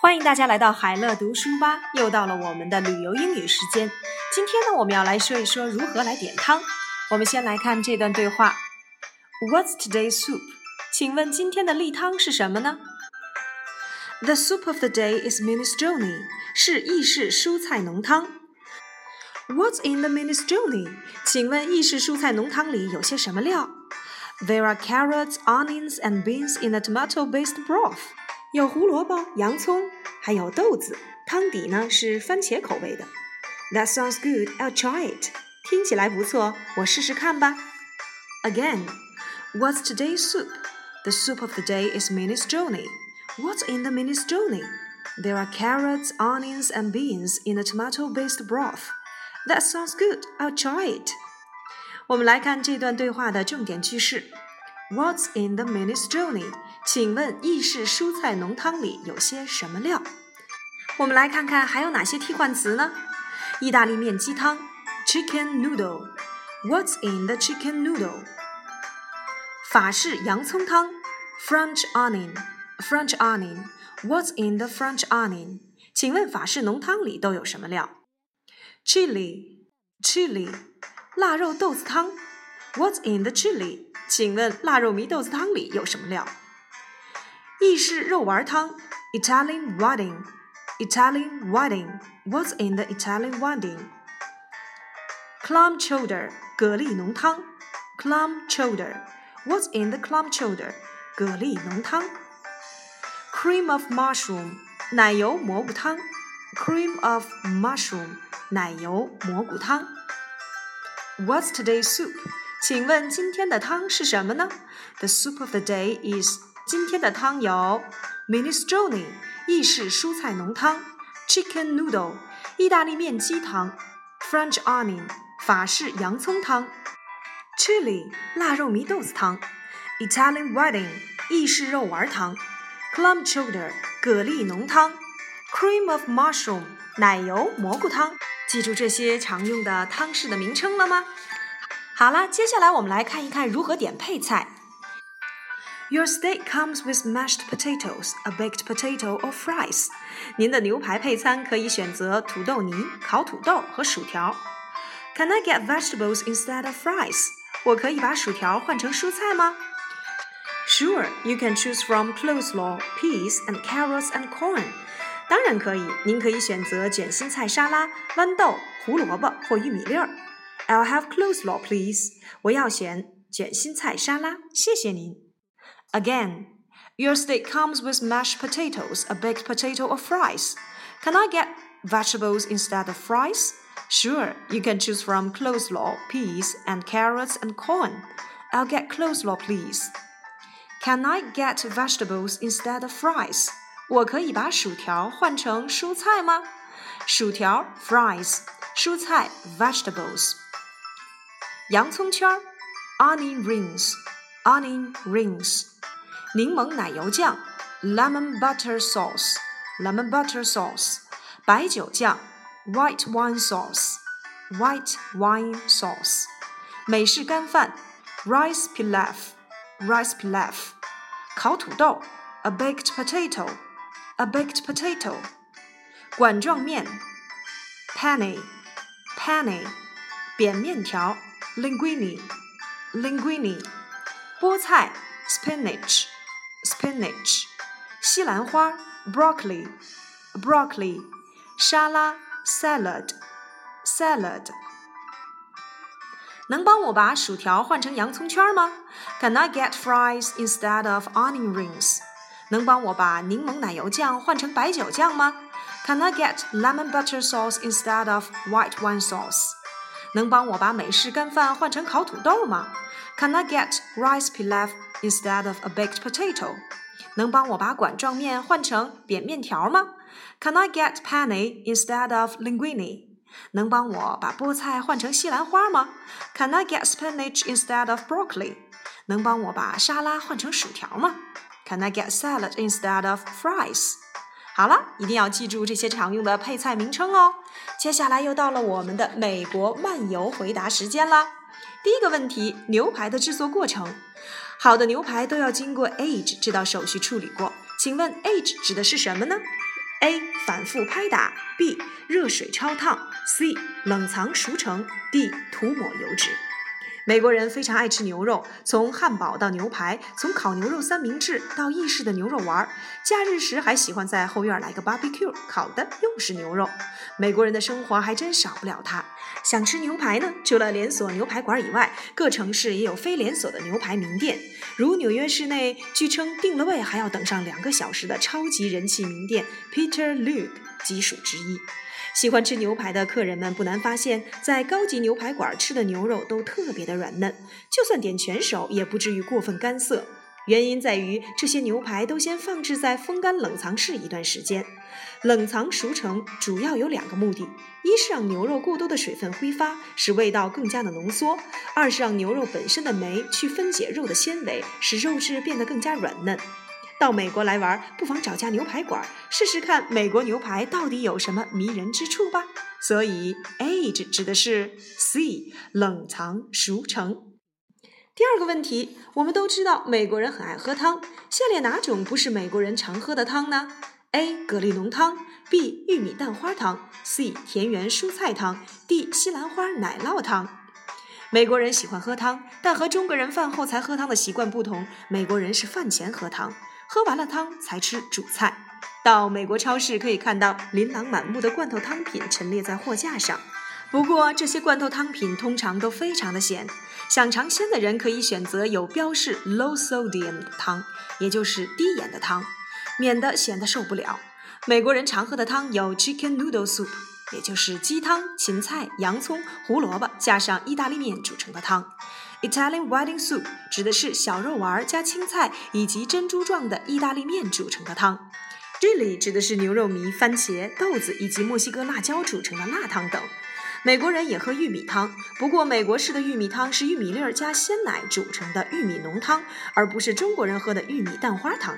欢迎大家来到海乐读书吧，又到了我们的旅游英语时间。今天呢，我们要来说一说如何来点汤。我们先来看这段对话：What's today's soup？请问今天的例汤是什么呢？The soup of the day is minestrone，是意式蔬菜浓汤。What's in the minestrone？请问意式蔬菜浓汤里有些什么料？There are carrots, onions, and beans in a tomato-based broth. 有胡萝卜、洋葱，还有豆子。汤底呢是番茄口味的。That sounds good. I'll try it. 听起来不错，我试试看吧。Again, what's today's soup? The soup of the day is minestrone. What's in the minestrone? There are carrots, onions, and beans in a tomato-based broth. That sounds good. I'll try it. 我们来看这段对话的重点句式。What's in the minestrone？ 请问意式蔬菜浓汤里有些什么料？我们来看看还有哪些替换词呢？意大利面鸡汤，chicken noodle。What's in the chicken noodle？法式洋葱汤，French onion。French onion。What's in the French onion？请问法式浓汤里都有什么料？Chili。Chili。腊肉豆子汤，What's in the chili？请问腊肉糜豆子汤里有什么料？意式肉丸汤，Italian wedding。Italian wedding。What's in the Italian wedding? Clam chowder，蛤蜊浓汤。Clam chowder。What's in the clam chowder? 蛤蜊浓汤。Cream of mushroom，奶油蘑菇汤。Cream of mushroom，奶油蘑菇汤。What's today's soup？请问今天的汤是什么呢？The soup of the day is 今天的汤有 minestrone 意式蔬菜浓汤，chicken noodle 意大利面鸡汤，French onion 法式洋葱汤，chili 腊肉糜豆子汤，Italian wedding 意式肉丸汤，clam chowder 蛤蜊浓汤，cream of mushroom 奶油蘑菇汤。记住这些常用的汤式的名称了吗？好了，接下来我们来看一看如何点配菜。Your steak comes with mashed potatoes, a baked potato or fries. 您的牛排配餐可以选择土豆泥、烤土豆和薯条。Can I get vegetables instead of fries? 我可以把薯条换成蔬菜吗？Sure, you can choose from coleslaw, peas, and carrots and corn. 当然可以，您可以选择卷心菜沙拉、豌豆、胡萝卜或玉米粒儿。I'll have coleslaw, please. 我要选卷心菜沙拉，谢谢您。 Again, your steak comes with mashed potatoes, a baked potato, or fries. Can I get vegetables instead of fries? Sure, you can choose from coleslaw, peas, and carrots and corn. I'll get coleslaw, please. Can I get vegetables instead of fries? 我可以把薯条换成蔬菜吗？薯条 fries，蔬菜 vegetables。洋葱圈儿 ，onion rings，onion rings，柠檬奶油酱，lemon butter sauce，lemon butter sauce，白酒酱，white wine sauce，white wine sauce，美式干饭，rice pilaf，rice pilaf，烤土豆，a baked potato，a baked potato，管状面，penny，penny，扁面条。linguine linguine， 菠菜 spinach spinach，西兰花 broccoli broccoli，沙拉 salad salad。能帮我把薯条换成洋葱圈吗？Can I get fries instead of onion rings？能帮我把柠檬奶油酱换成白酒酱吗？Can I get lemon butter sauce instead of white wine sauce？能帮我把美式干饭换成烤土豆吗 ？Can I get rice pilaf instead of a baked potato？能帮我把管状面换成扁面条吗？Can I get penne instead of linguine？能帮我把菠菜换成西兰花吗？Can I get spinach instead of broccoli？能帮我把沙拉换成薯条吗？Can I get salad instead of fries？好了，一定要记住这些常用的配菜名称哦。接下来又到了我们的美国漫游回答时间啦。 第一个问题：牛排的制作过程。好的牛排都要经过 age 这道手续处理过。请问 age 指的是什么呢：A. 反复拍打；B. 热水焯烫；C. 冷藏熟成；D. 涂抹油脂。美国人非常爱吃牛肉，从汉堡到牛排，从烤牛肉三明治到意式的牛肉丸儿，假日时还喜欢在后院来个 barbecue，烤的又是牛肉。美国人的生活还真少不了它。想吃牛排呢？除了连锁牛排馆以外，各城市也有非连锁的牛排名店，如纽约市内据称订了位还要等上两个小时的超级人气名店 Peter Luke 即属之一。喜欢吃牛排的客人们不难发现，在高级牛排馆吃的牛肉都特别的软嫩，就算点全熟也不至于过分干涩。原因在于这些牛排都先放置在风干冷藏室一段时间。冷藏熟成主要有两个目的：一是让牛肉过多的水分挥发，使味道更加的浓缩；二是让牛肉本身的酶去分解肉的纤维，使肉质变得更加软嫩。到美国来玩，不妨找家牛排馆试试看，美国牛排到底有什么迷人之处吧。所以，age 指的是 C 冷藏熟成。第二个问题，我们都知道美国人很爱喝汤，下列哪种不是美国人常喝的汤呢？A 蛤蜊浓汤，B 玉米蛋花汤，C 田园蔬菜汤，D 西兰花奶酪汤。美国人喜欢喝汤，但和中国人饭后才喝汤的习惯不同，美国人是饭前喝汤。喝完了汤才吃主菜。到美国超市可以看到琳琅满目的罐头汤品陈列在货架上，不过这些罐头汤品通常都非常的咸。想尝鲜的人可以选择有标示 low sodium 的汤，也就是低盐的汤，免得咸得受不了。美国人常喝的汤有 chicken noodle soup，也就是鸡汤，芹菜、洋葱、胡萝卜加上意大利面煮成的汤。Italian wedding soup 指的是小肉丸加青菜以及珍珠状的意大利面煮成的汤。这里指的是牛肉糜、番茄、豆子以及墨西哥辣椒煮成的辣汤等。美国人也喝玉米汤，不过美国式的玉米汤是玉米粒儿加鲜奶煮成的玉米浓汤，而不是中国人喝的玉米蛋花汤。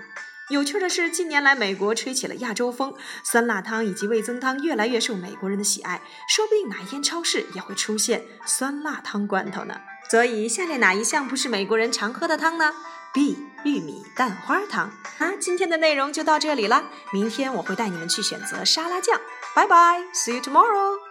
有趣的是，近年来美国吹起了亚洲风，酸辣汤以及味增汤越来越受美国人的喜爱，说不定哪一天超市也会出现酸辣汤罐头呢。所以，下列哪一项不是美国人常喝的汤呢？B. 玉米蛋花汤。啊，今天的内容就到这里了，明天我会带你们去选择沙拉酱。拜拜，See you tomorrow。